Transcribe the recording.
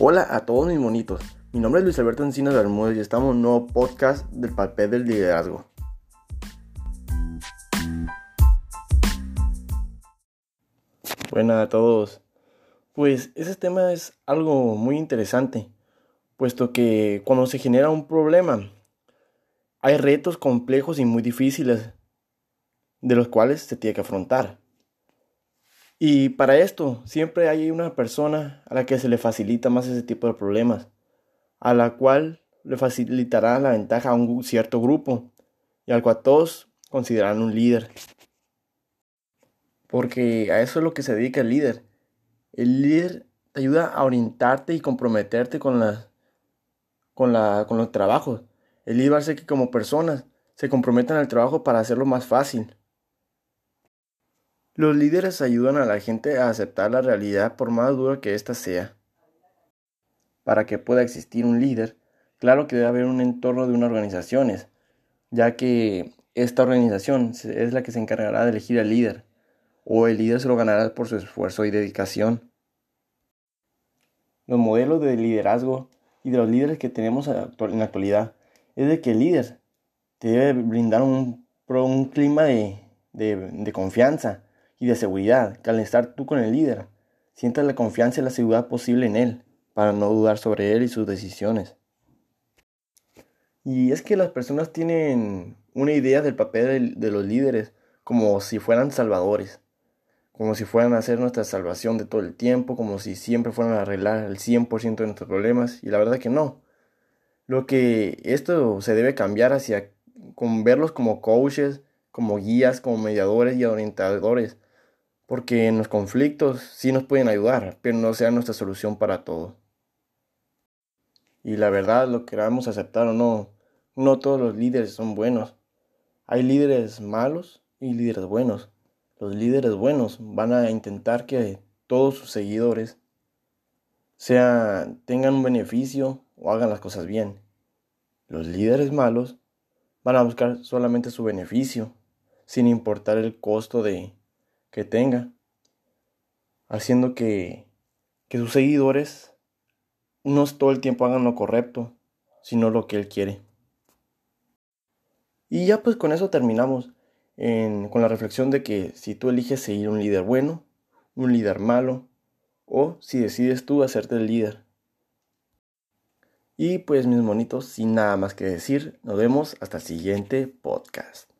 Hola a todos mis monitos. Mi nombre es Luis Alberto Encinas Bermúdez y estamos en un nuevo podcast del papel del liderazgo. Buenas a todos. Pues ese tema es algo muy interesante, puesto que cuando se genera un problema, hay retos complejos y muy difíciles, de los cuales se tiene que afrontar. Y para esto siempre hay una persona a la que se le facilita más ese tipo de problemas, a la cual le facilitará la ventaja a un cierto grupo y al cual todos consideran un líder. Porque a eso es lo que se dedica el líder. El líder te ayuda a orientarte y comprometerte con, con, la, con los trabajos. El líder hace que como personas se comprometan al trabajo para hacerlo más fácil. Los líderes ayudan a la gente a aceptar la realidad por más dura que ésta sea. Para que pueda existir un líder, claro que debe haber un entorno de unas organizaciones, ya que esta organización es la que se encargará de elegir al líder, o el líder se lo ganará por su esfuerzo y dedicación. Los modelos de liderazgo y de los líderes que tenemos en la actualidad es de que el líder debe brindar un, clima de confianza, y de seguridad, que al estar tú con el líder, sientas la confianza y la seguridad posible en él, para no dudar sobre él y sus decisiones. Y es que las personas tienen una idea del papel de los líderes como si fueran salvadores, como si fueran a hacer nuestra salvación de todo el tiempo, como si siempre fueran a arreglar el 100% de nuestros problemas, y la verdad que no. Lo que esto se debe cambiar hacia con verlos como coaches, como guías, como mediadores y orientadores, porque en los conflictos sí nos pueden ayudar, pero no sea nuestra solución para todo. Y la verdad, lo queramos aceptar o no, no todos los líderes son buenos. Hay líderes malos y líderes buenos. Los líderes buenos van a intentar que todos sus seguidores sea, tengan un beneficio o hagan las cosas bien. Los líderes malos van a buscar solamente su beneficio, sin importar el costo de, que tenga, haciendo que, que sus seguidores no todo el tiempo hagan lo correcto, sino lo que él quiere. Y ya pues con eso terminamos con la reflexión de que si tú eliges seguir un líder bueno, un líder malo, o si decides tú hacerte el líder. Y pues mis monitos, sin nada más que decir, nos vemos hasta el siguiente podcast.